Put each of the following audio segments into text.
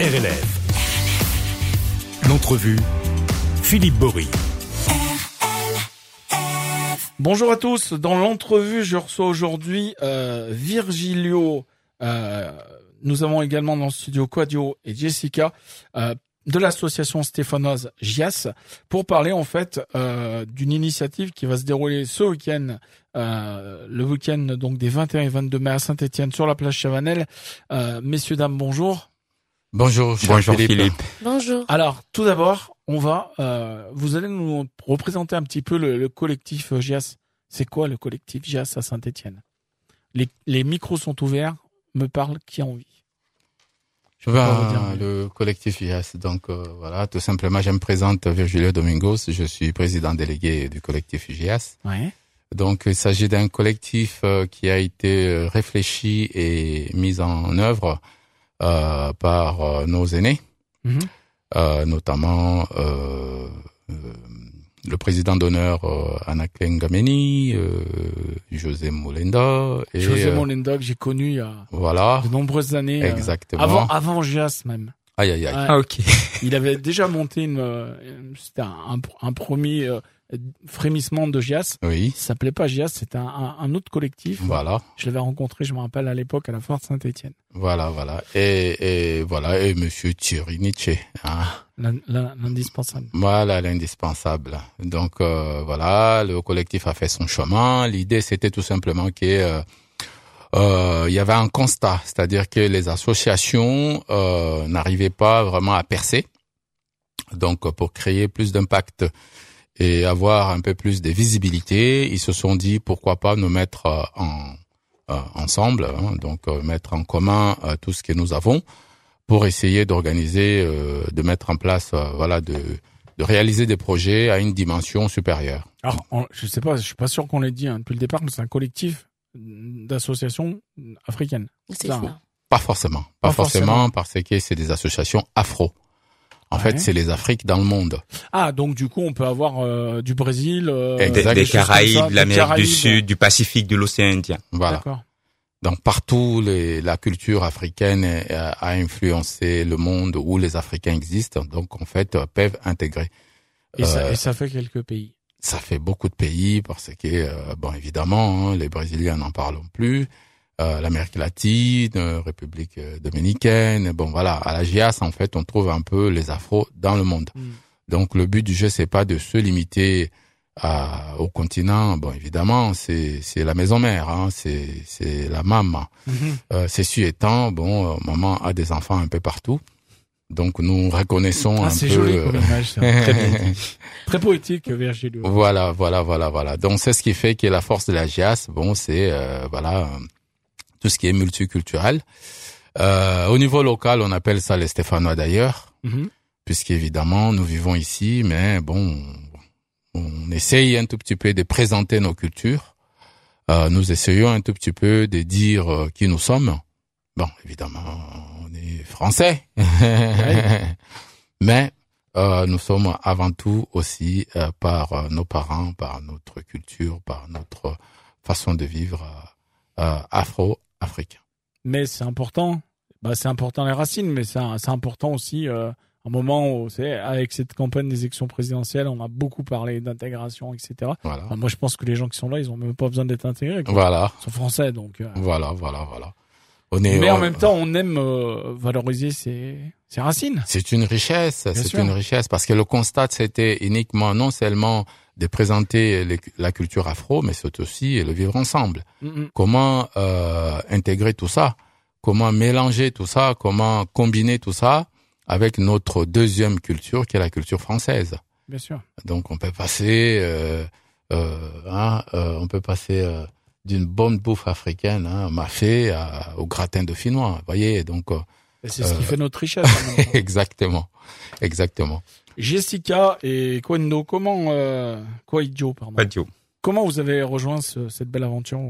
RLF. L'entrevue, Philippe Bory. Bonjour à tous. Dans l'entrevue, je reçois aujourd'hui euh, Virgilio. Euh, nous avons également dans le studio Quadio et Jessica euh, de l'association stéphanoise GIAS pour parler en fait d'une initiative qui va se dérouler ce week-end, le week-end donc des 21 et 22 mai à Saint-Étienne sur la plage Chavanel. Messieurs dames, bonjour. Bonjour, cher Bonjour Philippe. Philippe. Bonjour. Alors, tout d'abord, on va, euh, vous allez nous représenter un petit peu le, le collectif euh, GIAS. C'est quoi le collectif GIAS à Saint-Etienne les, les micros sont ouverts. Me parle qui a envie. Je Ben, mieux. le collectif IAS, donc euh, voilà, tout simplement, je me présente Virgilio Domingos, je suis président délégué du collectif IGAS. Ouais. Donc il s'agit d'un collectif euh, qui a été euh, réfléchi et mis en œuvre euh, par euh, nos aînés, Mhm. euh, notamment euh, euh, le président d'honneur euh, Anna Klengameni, euh, José Molenda et José euh, Molenda que j'ai connu il y a voilà, de nombreuses années. euh, exactement. avant, avant GIAS même. Aïe aïe aïe. Ouais. Ah ok. Il avait déjà monté une, euh, c'était un, un, un premier euh, frémissement de GIAS. Oui, Ça s'appelait pas GIAS, c'était un, un, un autre collectif. voilà. Je l'avais rencontré, je me rappelle à l'époque à la Forte Saint-Étienne. Voilà, voilà. Et, et voilà, et Monsieur Thierry Nietzsche. Hein. L'in- l'in- L'indispensable. Voilà, l'indispensable. Donc euh, voilà, le collectif a fait son chemin. L'idée, c'était tout simplement que euh, euh, il y avait un constat, c'est-à-dire que les associations euh, n'arrivaient pas vraiment à percer. Donc, pour créer plus d'impact et avoir un peu plus de visibilité, ils se sont dit pourquoi pas nous mettre euh, en euh, ensemble, hein, donc euh, mettre en commun euh, tout ce que nous avons pour essayer d'organiser, euh, de mettre en place, euh, voilà, de, de réaliser des projets à une dimension supérieure. Alors, on- je sais pas, je suis pas sûr qu'on l'ait dit hein, depuis le départ, mais c'est un collectif d'associations africaines. C'est Ça, ça. Pas forcément, pas, Pas forcément, parce que c'est des associations afro. En Ouais. fait, c'est les Afriques dans le monde. Ah, donc du coup, on peut avoir euh, du Brésil, euh. Des, ça, Caraïbes, de l'Amérique du Sud, du Pacifique, de l'océan Indien. Voilà. D'accord. Donc partout, les, la culture africaine a, a influencé le monde où les Africains existent. Donc en fait, euh, peuvent intégrer. Et, ça, Euh, et ça fait quelques pays. ça fait beaucoup de pays parce que euh, bon évidemment hein, les Brésiliens n'en parlons plus euh, l'Amérique latine euh, République euh, dominicaine bon voilà à la GIAS en fait on trouve un peu les afros dans le monde Mm. donc le but du jeu c'est pas de se limiter à, au continent bon évidemment c'est c'est la maison mère hein, c'est c'est la maman Mhm. euh, ceci étant bon euh, maman a des enfants un peu partout donc nous reconnaissons Ah, un c'est peu joli comme image. ça. Très dit. Très poétique, Virgilio. Voilà, voilà, voilà, voilà. Donc c'est ce qui fait que la force de la GIAS, bon, c'est euh, voilà tout ce qui est multiculturel. Euh, au niveau local, on appelle ça les Stéphanois d'ailleurs, Mhm. puisqu'évidemment nous vivons ici, mais bon, on essaye un tout petit peu de présenter nos cultures. Euh, nous essayons un tout petit peu de dire euh, qui nous sommes. Bon, évidemment, on est français, mais euh, nous sommes avant tout aussi euh, par euh, nos parents, par notre culture, par notre façon de vivre euh, afro-africain. Mais c'est important. Bah, c'est important les racines, mais c'est important aussi euh, un moment où, avec cette campagne des élections présidentielles, on a beaucoup parlé d'intégration, etc. Voilà, Enfin, moi, je pense que les gens qui sont là, ils ont même pas besoin d'être intégrés. quoi. voilà, Ils sont français, donc. euh, voilà, voilà, voilà. On est, Mais en même temps, on aime euh, valoriser ses, ses racines. C'est une richesse, c'est une richesse parce que le constat c'était uniquement non seulement de présenter les- la culture afro, mais c'est aussi le vivre ensemble. Mhm. Comment euh, intégrer tout ça? Comment mélanger tout ça? Comment combiner tout ça avec notre deuxième culture qui est la culture française? Bien sûr. Donc on peut passer, euh, euh, hein, on peut passer d'une bonne bouffe africaine, hein, mafé, à- au gratin de finnois. Vous voyez, donc c'est ce qui fait notre richesse. temps. exactement, exactement. Jessica et Kwendo, comment, euh, Kwaijo, pardon. Pas Dio. Comment vous avez rejoint ce- cette belle aventure,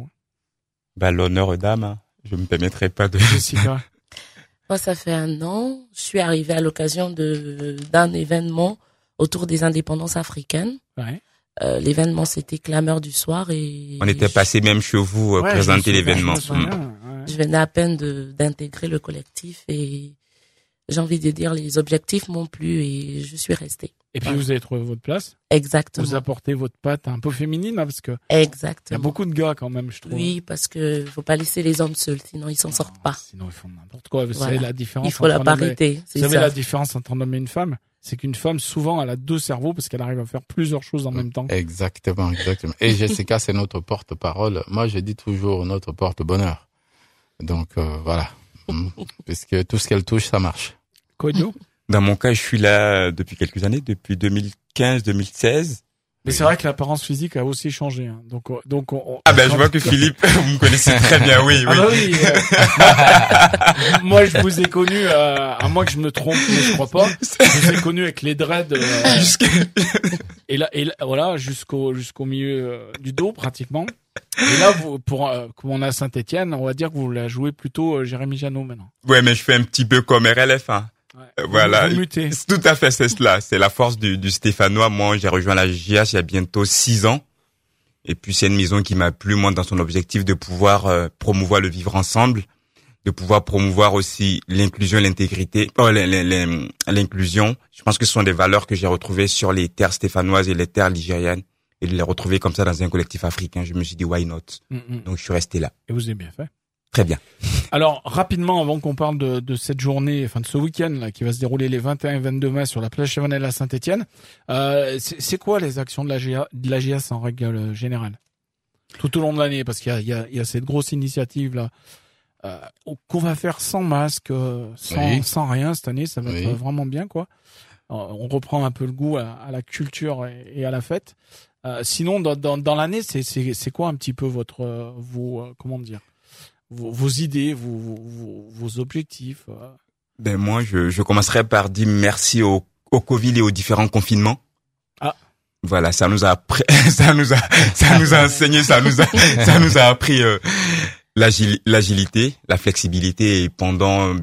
Bah, l'honneur aux dames. hein. Je me permettrai pas de. Jessica? Moi, ça fait un an. Je suis arrivée à l'occasion de d'un événement autour des indépendances africaines. Ouais. Euh, L'événement, c'était Clameur du soir et On était passé même chez vous euh, Ouais, présenter l'événement. je Mm. ouais. je venais à peine de d'intégrer le collectif et j'ai envie de dire, les objectifs m'ont plu et je suis restée. Et puis Voilà. vous avez trouvé votre place. Exactement. Vous apportez votre patte un peu féminine, hein, parce que il y a Exactement. beaucoup de gars quand même, je trouve. Oui, parce que faut pas laisser les hommes seuls, sinon ils s'en sortent pas. Sinon ils font n'importe quoi. Vous Voilà. savez la différence. Il faut la entre un homme et- parité, Vous savez ça. la différence entre un homme et une femme, c'est qu'une femme souvent elle a deux cerveaux parce qu'elle arrive à faire plusieurs choses en même temps. Exactement, exactement. Et Jessica, c'est notre porte-parole. Moi, je dis toujours notre porte-bonheur. Donc euh, voilà, Mm. puisque tout ce qu'elle touche, ça marche. Dans mon cas, je suis là depuis quelques années, depuis 2015-2016. Mais c'est vrai que l'apparence physique a aussi changé. hein. Donc, euh, donc on, on- Ah ben, je vois que Philippe, vous me connaissez très bien, oui, Ah oui. bah oui. euh, moi, je vous ai connu, euh, à moins que je me trompe, mais je crois pas. Je vous ai connu avec les dreads. euh, et là, et là, voilà, jusqu'au jusqu'au milieu euh, du dos pratiquement. Et là, vous, pour euh, comme on a Saint-Étienne, on va dire que vous la jouez plutôt euh, Jérémy Janot maintenant. Ouais, mais je fais un petit peu comme RLF, hein. Euh, Voilà. Tout à fait, c'est cela. C'est la force du, du Stéphanois. Moi, j'ai rejoint la JH il y a bientôt six ans. Et puis, c'est une maison qui m'a plu, moi, dans son objectif de pouvoir euh, promouvoir le vivre ensemble, de pouvoir promouvoir aussi l'inclusion, l'intégrité, oh, l'in- l'in- l'in- l'inclusion. Je pense que ce sont des valeurs que j'ai retrouvées sur les terres stéphanoises et les terres ligériennes. Et de les retrouver comme ça dans un collectif africain, je me suis dit, why not? Mm, mm. Donc, je suis resté là. Et vous avez bien fait. Très bien. Alors rapidement, avant qu'on parle de, de cette journée, enfin de ce week-end là, qui va se dérouler les 21 et 22 mai sur la plage Chevanel à Saint-Étienne, euh, c'est c'est quoi les actions de la, GA, de la GS en règle générale? Tout au long de l'année Parce qu'il y a, il y, a, il y a cette grosse initiative là euh, qu'on va faire sans masque, euh, sans, Oui. sans rien cette année, ça va Oui. être vraiment bien quoi. Euh, on reprend un peu le goût à, à la culture et, et à la fête. Euh, sinon, dans, dans, dans l'année, c'est c'est c'est quoi un petit peu votre euh, vos euh, comment dire vos, vos idées, vos, vos, vos, objectifs. Ben moi, je, je commencerai par dire merci au, au Covid et aux différents confinements. Ah. Voilà, ça nous a appris, ça nous a, ça nous a enseigné, ça nous a, ça nous a appris euh, l'agili- l'agilité, la flexibilité. Et pendant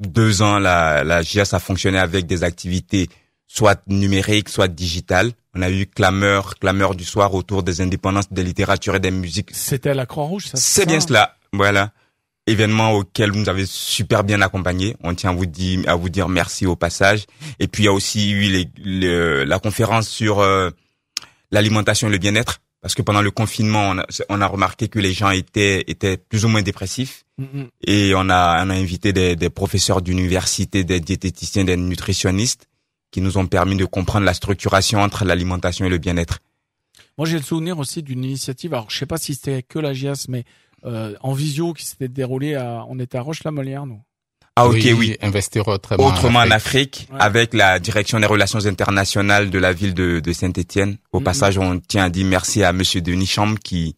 deux ans, la, la GIAS a fonctionné avec des activités soit numériques, soit digitales. On a eu clameur, clameur du soir autour des indépendances des littératures et des musiques C'était à la Croix-Rouge, ça c'est bien cela. Voilà. Événement auquel vous nous avez super bien accompagné. On tient à vous dire, à vous dire merci au passage. Et puis il y a aussi eu les, le- la conférence sur euh, l'alimentation et le bien-être. Parce que pendant le confinement, on a, on a remarqué que les gens étaient, étaient plus ou moins dépressifs. Mm, mm. Et on a, on a invité des, des professeurs d'université, des diététiciens, des nutritionnistes qui nous ont permis de comprendre la structuration entre l'alimentation et le bien-être. Moi, j'ai le souvenir aussi d'une initiative. Alors, je sais pas si c'était que la GIAS, mais en visio qui s'était déroulée à. On était à Roche-la-Molière, nous. Ah ok, oui. Investir autrement. autrement en Afrique. Afrique, Ouais. avec la direction des relations internationales de la ville de, de Saint-Étienne. Au Mhm. passage, on tient à dire merci à Monsieur Denis Chambre qui,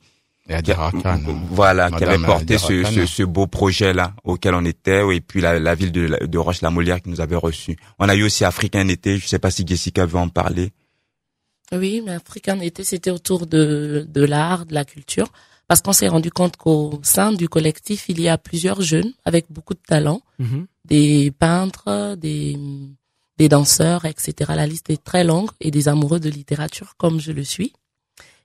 Et à qui a- Dirakan. voilà, qui avait Madame porté ce, ce, ce beau projet-là auquel on était, et puis la, la ville de, de Roche-la-Molière qui nous avait reçus. On a eu aussi Africain été, je sais pas si Jessica veut en parler. Oui, mais Africain été, c'était autour de, de l'art, de la culture, parce qu'on s'est rendu compte qu'au sein du collectif, il y a plusieurs jeunes avec beaucoup de talent, Mhm. des peintres, des, des danseurs, etc. La liste est très longue et des amoureux de littérature comme je le suis.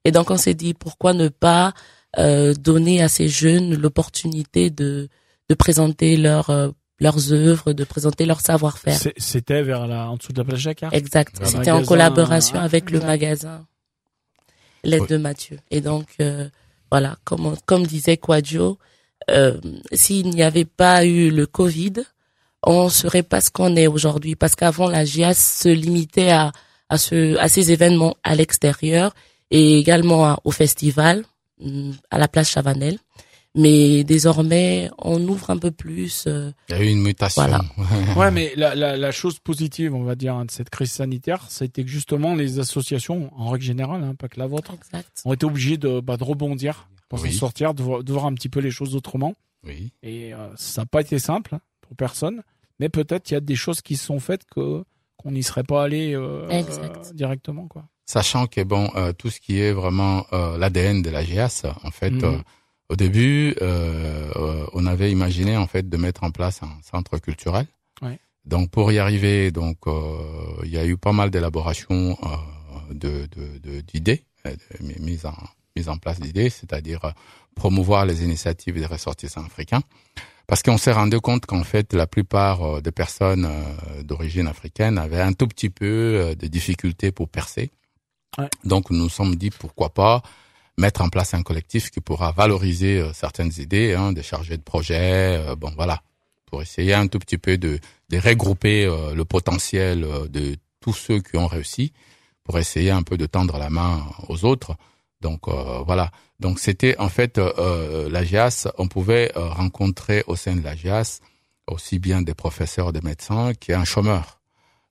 Et donc on s'est dit pourquoi ne pas euh, donner à ces jeunes l'opportunité de, de présenter leur, euh, leurs œuvres, de présenter leur savoir-faire. C'était vers la, en dessous de la plage Jacquard? Exact. C'était en collaboration hein, avec le magasin L'aide de Mathieu. Et donc, euh, voilà, comme, comme disait Quadio, euh, s'il n'y avait pas eu le Covid, on serait pas ce qu'on est aujourd'hui. Parce qu'avant, la GIAS se limitait à, à, ce, à ces événements à l'extérieur et également au festival, hum, à la place Chavanel. Mais désormais, on ouvre un peu plus. euh, Il y a eu une mutation. Voilà. Ouais, mais la, la, la chose positive, on va dire, hein, de cette crise sanitaire, c'était que justement les associations, en règle générale, hein, pas que la vôtre, exact. ont été obligées de, bah, de rebondir pour Oui. s'en sortir, de, voir- de voir un petit peu les choses autrement. Oui. Et euh, ça n'a pas été simple hein, pour personne, mais peut-être il y a des choses qui se sont faites que qu'on n'y serait pas allé euh, Exact. euh, directement, quoi. Sachant que bon, euh, tout ce qui est vraiment euh, l'ADN de la GIAS, en fait, Mhm. euh, au début, euh, euh, on avait imaginé en fait de mettre en place un centre culturel. Ouais. Donc pour y arriver, donc euh, il y a eu pas mal d'élaboration euh, de de- de- d'idées, de, mi- mise en mise en place d'idées, c'est-à-dire promouvoir les initiatives des ressortissants africains. parce qu'on s'est rendu compte qu'en fait la plupart des personnes d'origine africaine avaient un tout petit peu de difficultés pour percer. Ouais. Donc nous nous sommes dit pourquoi pas mettre en place un collectif qui pourra valoriser certaines idées, hein, des chargés de projet, bon voilà, pour essayer un tout petit peu de, regrouper le potentiel de tous ceux qui ont réussi, pour essayer un peu de tendre la main aux autres. Donc voilà. Donc c'était en fait euh, euh la on pouvait euh, rencontrer au sein de la GIAS aussi bien des professeurs, des médecins qu'un chômeur.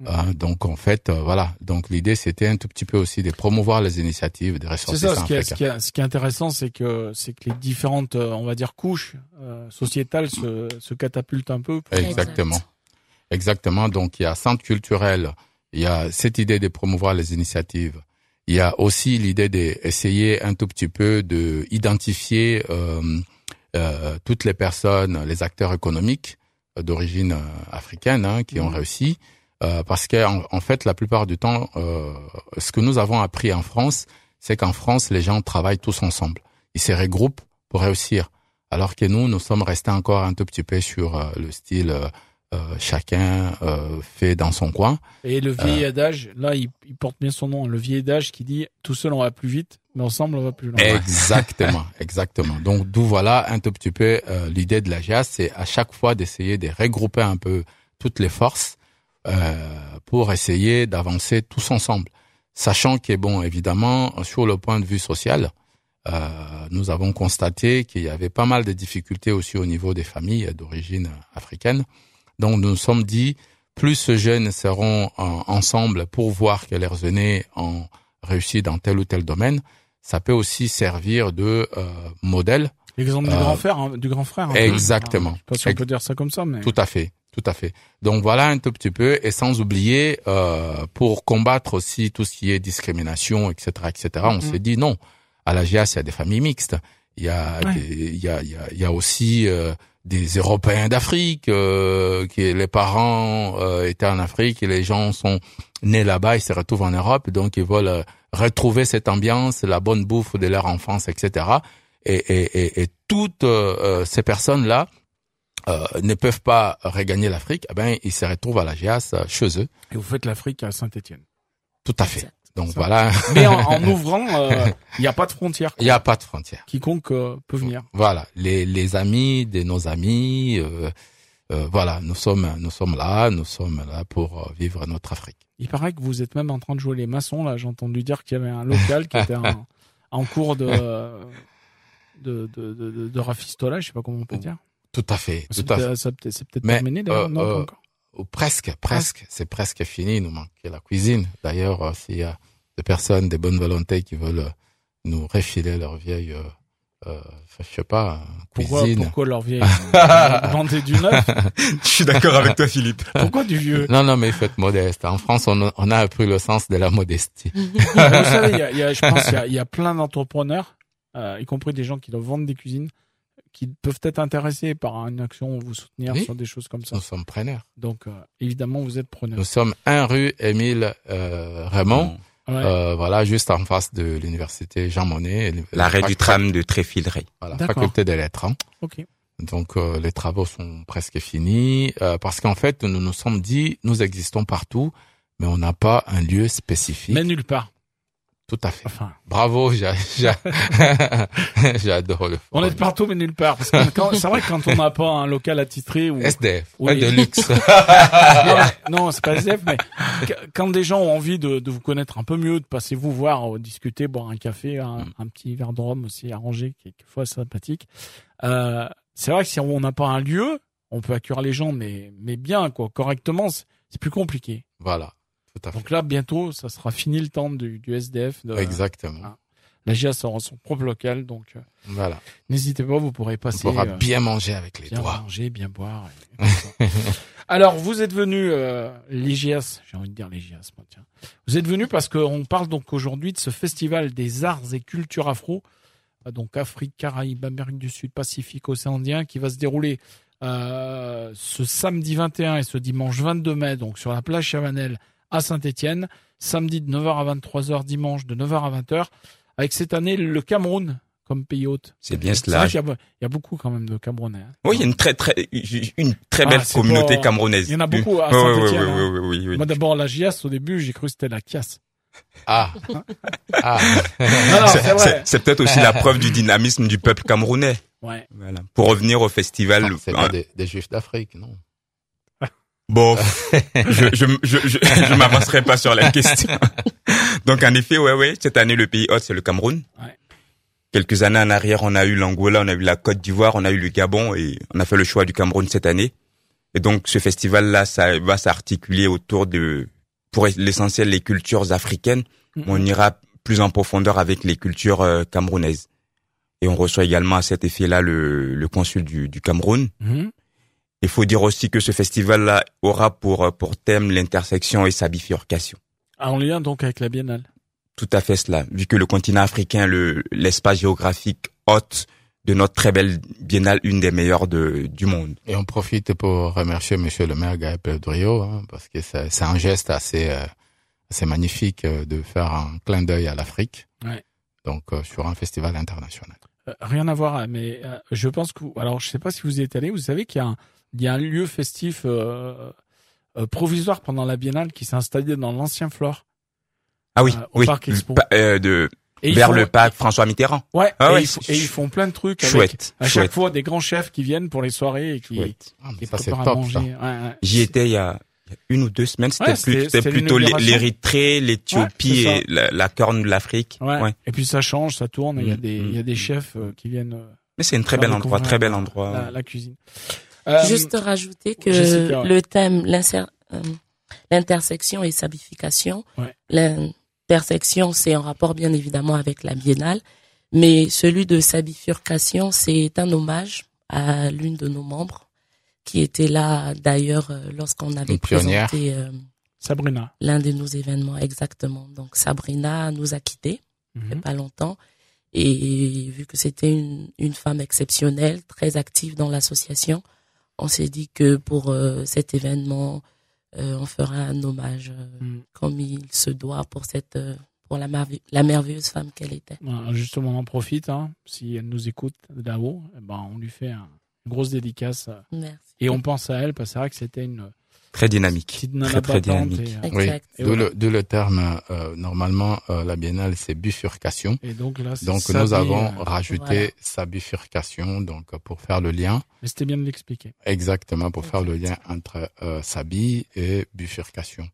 Mmh. Euh, donc en fait, voilà. Donc l'idée c'était un tout petit peu aussi de promouvoir les initiatives des C'est ressortissants ça, ce qui, est, africains. ce, qui est, ce qui est intéressant, c'est que c'est que les différentes, euh, on va dire, couches euh, sociétales se, se catapultent un peu. Exactement. Exact. Exactement. Donc il y a centre culturel, il y a cette idée de promouvoir les initiatives. Il y a aussi l'idée d'essayer un tout petit peu de identifier euh, euh, toutes les personnes, les acteurs économiques euh, d'origine euh, africaine hein, qui ont Mhm. réussi. Euh, parce que en, en fait, la plupart du temps, euh, ce que nous avons appris en France, c'est qu'en France, les gens travaillent tous ensemble. Ils se regroupent pour réussir. Alors que nous, nous sommes restés encore un tout petit peu sur euh, le style euh, euh, chacun euh, fait dans son coin. Et le vieil adage, là, il, il porte bien son nom, le vieil adage qui dit tout seul on va plus vite, mais ensemble on va plus loin. Exactement, exactement. Donc d'où voilà un tout petit peu euh, l'idée de la GIAS, c'est à chaque fois d'essayer de regrouper un peu toutes les forces pour essayer d'avancer tous ensemble. Sachant que bon, évidemment, sur le point de vue social, euh, nous avons constaté qu'il y avait pas mal de difficultés aussi au niveau des familles d'origine africaine. Donc nous nous sommes dit, plus ces jeunes seront en- ensemble pour voir que leurs aînés ont réussi dans tel ou tel domaine, ça peut aussi servir de euh, modèle. L'exemple du Euh, grand frère, hein, du grand frère. peu. exactement. Je sais pas si on peut dire ça comme ça, mais Tout à fait, tout à fait. Donc voilà un tout petit peu, et sans oublier, euh, pour combattre aussi tout ce qui est discrimination, etc., etc., on Mhm. s'est dit non. À la GIAS, il y a des familles mixtes. Il y a, Ouais. des- il y a, il y a, il y a aussi euh, des Européens d'Afrique, euh, qui les parents euh, étaient en Afrique et les gens sont nés là-bas, ils se retrouvent en Europe, donc ils veulent euh, retrouver cette ambiance, la bonne bouffe de leur enfance, etc. Et, et, et, et toutes euh, euh, ces personnes-là euh, ne peuvent pas regagner l'Afrique, eh ben ils se retrouvent à la GIAS euh, chez eux. et vous faites l'Afrique à Saint-Étienne. Tout à fait. Exact. Donc Ça. voilà, Mais en, en ouvrant, euh, il n'y a pas de frontières. il n'y a pas de frontières. Quiconque euh, peut venir. Voilà, les, les amis de nos amis, euh, euh, voilà, nous sommes nous sommes là, nous sommes là pour euh, vivre notre Afrique. Il paraît que vous êtes même en train de jouer les maçons. Là, j'ai entendu dire qu'il y avait un local qui était en, en cours de de, de, de, de, de rafistolage. Je sais pas comment on peut dire. Tout à fait, C'est tout à fait. c'est peut-être Mais, terminé d'ailleurs. euh, non, pas euh, encore. Ou presque, presque, c'est presque fini. Il nous manquait la cuisine. D'ailleurs, euh, s'il y a des personnes, des bonnes volontés qui veulent nous refiler leur vieille, euh, euh, je sais pas, Pourquoi, cuisine. pourquoi leur vieille vendez du neuf Je suis d'accord avec toi, Philippe. Pourquoi du vieux Non, non, mais il faut être modeste. En France, on a, on a appris le sens de la modestie. Vous savez, il y a, y a- je pense qu'il y a plein d'entrepreneurs, euh, y compris des gens qui doivent vendre des cuisines, qui peuvent être intéressés par une action ou vous soutenir Oui. sur des choses comme ça. Nous sommes preneurs. Donc, euh, évidemment, vous êtes preneur. Nous sommes un rue Émile euh, Raymond, Ouais. euh, voilà, juste en face de l'université Jean Monnet. et L'arrêt la du tram de Tréfileray. Voilà, faculté des lettres. hein. Ok. Donc euh, les travaux sont presque finis euh, parce qu'en fait nous nous sommes dit nous existons partout mais on n'a pas un lieu spécifique. Mais nulle part. Tout à fait. Enfin, Bravo, j'a- j'a- j'adore le. on est partout, mais nulle part. C'est vrai que quand on n'a pas un local attitré ou SDF, Oui. de luxe. non, non, c'est pas SDF, mais qu- quand des gens ont envie de, de vous connaître un peu mieux, de passer vous voir, euh, discuter, boire un café, un, Mm. un petit verre de rhum aussi arrangé, quelquefois sympathique. Euh, c'est vrai que si on n'a pas un lieu, on peut accueillir les gens, mais mais bien quoi, correctement, c'est plus compliqué. voilà, tout à fait. Donc là, bientôt, ça sera fini le temps du, du SDF. De, Exactement. Ah. La GIAS aura son propre local, donc euh, Voilà. n'hésitez pas, vous pourrez On passer. pourra euh, bien manger avec les bien doigts. manger, bien boire. et- et. Alors, vous êtes venu euh, l'IGS, j'ai envie de dire l'IGS, moi, tiens. Vous êtes venu parce qu'on parle donc aujourd'hui de ce festival des arts et cultures afro, euh, donc Afrique, Caraïbes, Amérique du Sud, Pacifique, Océan Indien, qui va se dérouler euh, ce samedi 21 et ce dimanche 22 mai, donc sur la plage Chavanel à Saint-Étienne, samedi de 9h à 23h, dimanche de 9h à 20h, avec cette année le Cameroun comme pays hôte. C'est bien cela. y il y a beaucoup quand même de Camerounais. hein. Oui, il y a une très très une très Ah, belle c'est communauté camerounaise. Il y en a beaucoup à Oui, oui, oui, Saint-Étienne. oui, hein. oui, oui, oui. Moi d'abord la JS au début j'ai cru que c'était la Kias. Ah. ah. C'est- peut-être aussi la preuve du dynamisme du peuple camerounais. Ouais. Voilà. Pour revenir au festival, Non, c'est hein, pas des, des juifs d'Afrique, non? Bon, je je je je, je m'avancerai pas sur la question. Donc en effet, ouais ouais, cette année le pays hôte c'est le Cameroun. Ouais. Quelques années en arrière, on a eu l'Angola, on a eu la Côte d'Ivoire, on a eu le Gabon et on a fait le choix du Cameroun cette année. Et donc ce festival là, ça va s'articuler autour de pour l'essentiel les cultures africaines. Mhm. On ira plus en profondeur avec les cultures euh, camerounaises. Et on reçoit également à cet effet-là le, le consul du, du Cameroun. Mhm. Il faut dire aussi que ce festival-là aura pour euh, pour thème l'intersection et sa bifurcation. Ah, en lien donc avec la Biennale. Tout à fait cela, vu que le continent africain, le l'espace géographique hôte de notre très belle biennale, une des meilleures de, du monde. Et on profite pour remercier Monsieur le maire Gaël Pedrio, hein, parce que c'est c'est un geste assez, euh, assez magnifique euh, de faire un clin d'œil à l'Afrique. Ouais. Donc euh, sur un festival international. Euh, rien à voir, mais euh, je pense que vous- alors je sais pas si vous y êtes allé, vous savez qu'il y a un, il y a un lieu festif euh, euh, provisoire pendant la Biennale qui s'est installé dans l'ancien Flore. Ah oui, Euh, au oui, Parc Expo. Pa- euh, de Et vers font- le parc François Mitterrand. Ouais, Ah et, ouais, ils, font- c'est et ils font plein de trucs avec Chouette, à chaque chouette. fois des grands chefs qui viennent pour les soirées et qui, chouette. Ah, qui ça c'est préparent à top manger. ça. Ouais, ouais. J'y étais il y, a, une ou deux semaines. C'était plutôt l'Érythrée, l'Éthiopie et la, la corne de l'Afrique. Ouais. Ouais. Et puis ça change, ça tourne. Il y a Mm, des, mm, il y a des mm. chefs euh, qui viennent Mais c'est un très faire bel endroit, très bel endroit. La, la cuisine. Euh, Juste rajouter que Jessica, ouais. le thème euh, l'intersection et sa bifurcation. Ouais. L'intersection, c'est en rapport bien évidemment avec la biennale, mais celui de sa bifurcation, c'est un hommage à l'une de nos membres qui était là d'ailleurs euh, lorsqu'on avait présenté euh, Sabrina. l'un de nos événements exactement. Donc Sabrina nous a quittés il a Mhm. pas longtemps. Et vu que c'était une, une femme exceptionnelle, très active dans l'association, on s'est dit que pour euh, cet événement, euh, on fera un hommage euh, Mm. comme il se doit pour cette pour la, merve- la merveilleuse femme qu'elle était. Justement, on en profite. Hein, si elle nous écoute là-haut, eh ben, on lui fait un- une grosse dédicace. Merci. Et on pense à elle parce que c'est vrai que c'était une Très dynamique. Très très dynamique. Et, euh, Oui. Et d'où voilà. le, d'où le terme, euh, normalement, euh, la biennale, c'est bifurcation. et donc là, c'est Donc nous avons euh, rajouté Voilà. sa bifurcation, donc euh, pour faire le lien, mais c'était bien de l'expliquer. exactement pour faire le lien entre euh, Sabi et bifurcation.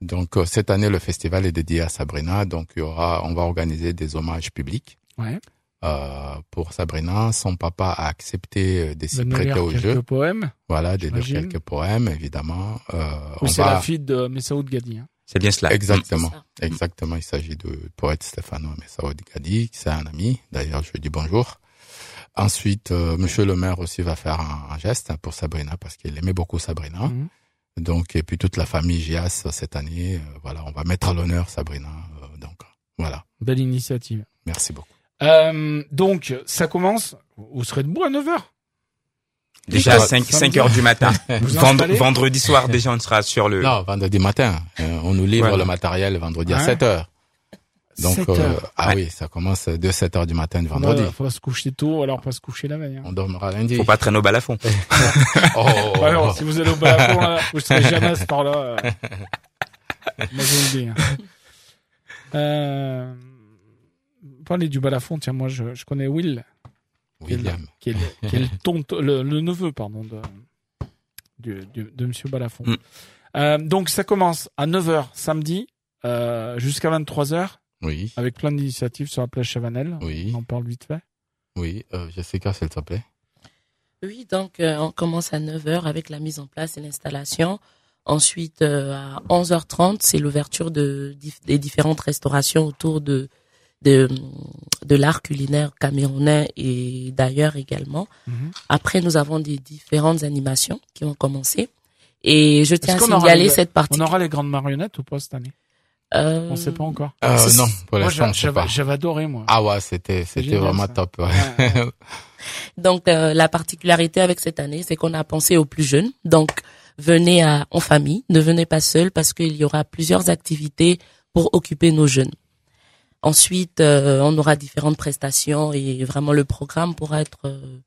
Donc euh, cette année, le festival est dédié à Sabrina, donc il y aura, on va organiser des hommages publics. Ouais. Euh, pour Sabrina, son papa a accepté euh, de s'y prêter lire au quelques jeu. poèmes. Voilà, de lire quelques poèmes, évidemment. Euh, c'est va la fille de Messaoud Gadi. Hein. C'est bien cela. exactement, exactement. Il s'agit de poète Stéphano Messaoud Gadi, c'est un ami. D'ailleurs, je lui dis bonjour. Ensuite, euh, Monsieur le maire aussi va faire un, un geste pour Sabrina parce qu'il aimait beaucoup Sabrina. Mhm. Donc, et puis toute la famille Gias cette année, euh, voilà, on va mettre à l'honneur Sabrina. euh, donc, voilà. Belle initiative. Merci beaucoup. Euh, donc, ça commence. Vous serez debout à 9h. Déjà à Samedi. 5, 5 heures du matin. Vous Vend- installez vendredi soir, déjà, on sera sur le... Non, vendredi matin. euh, on nous livre Voilà. le matériel vendredi à Ouais. 7 heures. Donc, 7 euh, heures. ah Ouais. oui, ça commence de 7 heures du matin du Faudra- vendredi. faudra se coucher tôt, alors pas se coucher la veille. Hein. On dormira lundi. Faut pas traîner au balafon. Oh, Ouais, alors, si vous allez au balafon, là, vous serez jamais à ce temps-là. euh. Moi, je vous le dis. hein. Euh, parlez du balafon, tiens, moi, je, je connais Will, William. qui est le, qui est le, tonton- le, le neveu, pardon, de, du- du- de Monsieur Balafon. Mm. Euh, donc, ça commence à 9h samedi, euh, jusqu'à 23h, Oui, avec plein d'initiatives sur la plage Chavanel. Oui. On en parle vite fait. oui. Euh, Jessica, s'il te plaît. Oui, donc euh, on commence à 9h avec la mise en place et l'installation. Ensuite, euh, à 11h30, c'est l'ouverture de, des différentes restaurations autour de, de, de l'art culinaire camerounais et d'ailleurs également. Mhm. Après, nous avons des différentes animations qui vont commencer. Et je tiens à signaler les- cette partie. On aura les grandes marionnettes ou pas cette année? Euh, On sait pas encore. Euh, non, pour Moi, l'instant, sait j'avais pas. j'avais adoré, moi. Ah ouais, c'était, c'était vraiment ça. top. ouais. Ouais, Donc euh, la particularité avec cette année, c'est qu'on a pensé aux plus jeunes. Donc venez à, en famille, ne venez pas seul parce qu'il y aura plusieurs activités pour occuper nos jeunes. Ensuite, euh, on aura différentes prestations et vraiment le programme pourra être euh,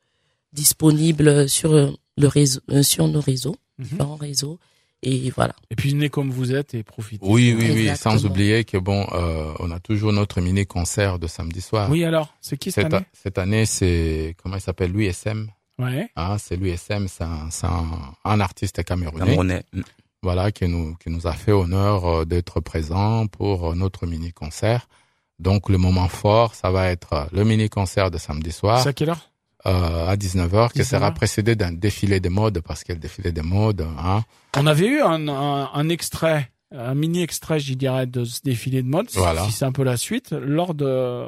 disponible sur le réseau, euh, sur nos réseaux, Mhm. différents réseaux. Et voilà. Et puis venez comme vous êtes et profitez. Oui, oui, oui, Exactement. sans oublier que bon, euh, on a toujours notre mini concert de samedi soir. Oui, alors, c'est qui cette Cette, année? cette année, c'est comment il s'appelle, Louis SM. Ouais. Hein, c'est Louis SM, c'est un, c'est un, un artiste camerounais. Camerounais. Mm. voilà, qui nous, qui nous a fait honneur d'être présent pour notre mini-concert. Donc, le moment fort, ça va être euh, le mini-concert de samedi soir C'est à quelle heure? Euh, à 19h, qui 19h. sera précédé d'un défilé de mode, parce qu'il y a le défilé de mode. Hein. On avait eu un, un, un extrait, un mini extrait, je dirais, de ce défilé de mode. Voilà. Si c'est un peu la suite, lors de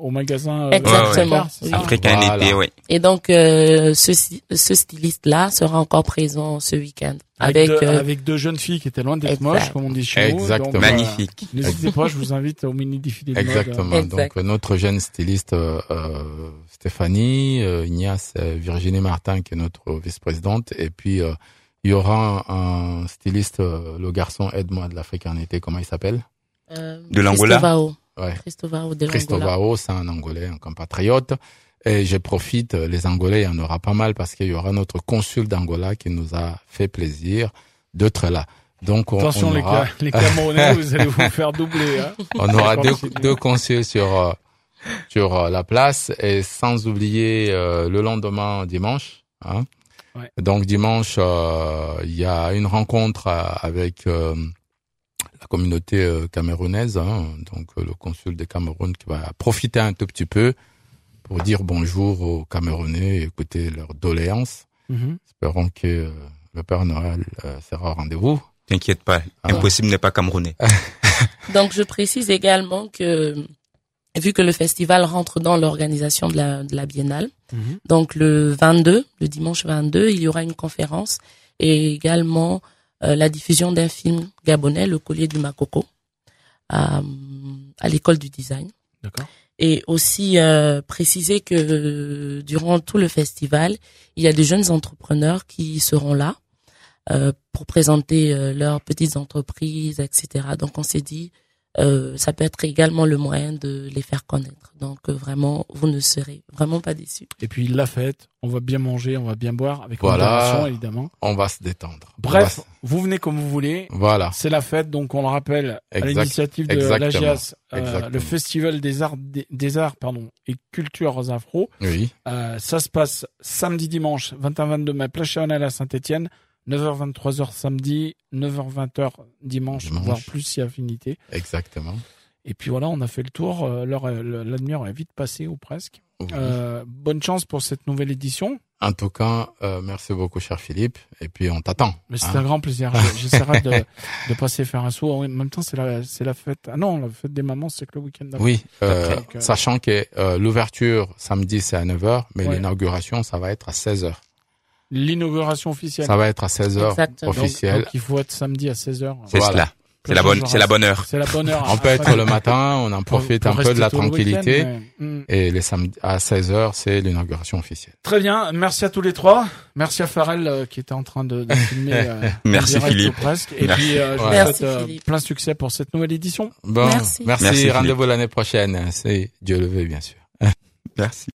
au magasin. euh, Exactement. Africain Voilà. été, oui. Et donc, euh, ce, ce styliste-là sera encore présent ce week-end. Avec, Avec, deux, euh, avec deux jeunes filles qui étaient loin d'être moches, comme on dit chez nous. Exactement. Donc, euh, Magnifique. N'hésitez pas, je vous invite au mini défilé de. Exactement. Exact. Donc, euh, notre jeune styliste euh, euh, Stéphanie, euh, Ignace, euh, Virginie Martin, qui est notre vice-présidente, et puis euh, il y aura un, un styliste, euh, le garçon aide-moi de l'Afrique en été, comment il s'appelle? Euh, De l'Angola. Ouais. Cristovao de. Cristovao, c'est un Angolais, un compatriote. Et je profite, les Angolais, il y en aura pas mal parce qu'il y aura notre consul d'Angola qui nous a fait plaisir d'être là. Donc, on, Attention, on les, aura, Ca- les Camerounais, vous allez vous faire doubler. Hein. on aura deux, consuls sur, euh, sur euh, la place et sans oublier euh, le lendemain dimanche. Hein. Ouais. Donc, dimanche, euh, il y a une rencontre avec euh, la communauté euh, camerounaise, hein, donc euh, le consul de Cameroun qui va profiter un tout petit peu pour dire bonjour aux Camerounais et écouter leurs doléances. Mhm. Espérons que euh, le Père Noël euh, sera au rendez-vous. T'inquiète pas. Ah. Impossible n'est pas camerounais. Donc, je précise également que, vu que le festival rentre dans l'organisation de la, de la biennale, Mhm. donc le 22, le dimanche 22, il y aura une conférence et également la diffusion d'un film gabonais, Le collier du Makoko, à, à l'école du design. D'accord. Et aussi euh, préciser que euh, durant tout le festival, il y a des jeunes entrepreneurs qui seront là euh, pour présenter euh, leurs petites entreprises, etc. Donc on s'est dit, euh, ça peut être également le moyen de les faire connaître. Donc euh, vraiment, vous ne serez vraiment pas déçus. Et puis la fête, on va bien manger, on va bien boire, avec Voilà. modération évidemment. On va se détendre. Bref, va vous venez comme vous voulez. Voilà. C'est la fête, donc on le rappelle, à l'initiative de exactement. la GIAS, euh, le Festival des arts, des, des arts pardon, et cultures afro. Oui. Euh, ça se passe samedi, dimanche, 21-22 mai, Channel à Saint-Etienne. 9h, 23h samedi, 9h, 20h dimanche, Dimanche. voire plus si affinité. Exactement. Et puis voilà, on a fait le tour. Euh, l'heure La demi-heure est vite passée ou presque. Oui. Euh, bonne chance pour cette nouvelle édition. En tout cas, euh, merci beaucoup, cher Philippe. Et puis, on t'attend. Mais c'est hein. un grand plaisir. J'essaierai de, de passer faire un saut. En même temps, c'est la, c'est la fête. Ah non, la fête des mamans, c'est que le week-end d'après. Oui, euh, Donc, sachant que l'ouverture samedi, c'est à 9h, mais Ouais. l'inauguration, ça va être à 16h. L'inauguration officielle. Ça va être à 16h Exactement. Donc- il faut être samedi à 16h. C'est Voilà. cela. C'est la bonne, c'est la bonne heure. C'est la bonne heure. On peut être le matin, on en profite pour un peu de la tranquillité. mais, hmm. Et les samedis à 16h, c'est l'inauguration officielle. Très bien. Merci à tous les trois. Merci à Farel euh, qui était en train de, de filmer. euh, Merci, Philippe. presque. Et Merci. puis, euh, je vous souhaite euh, plein succès pour cette nouvelle édition. Bon, Merci. merci. Merci, Philippe. Rendez-vous l'année prochaine. C'est Dieu le veut, bien sûr. Merci.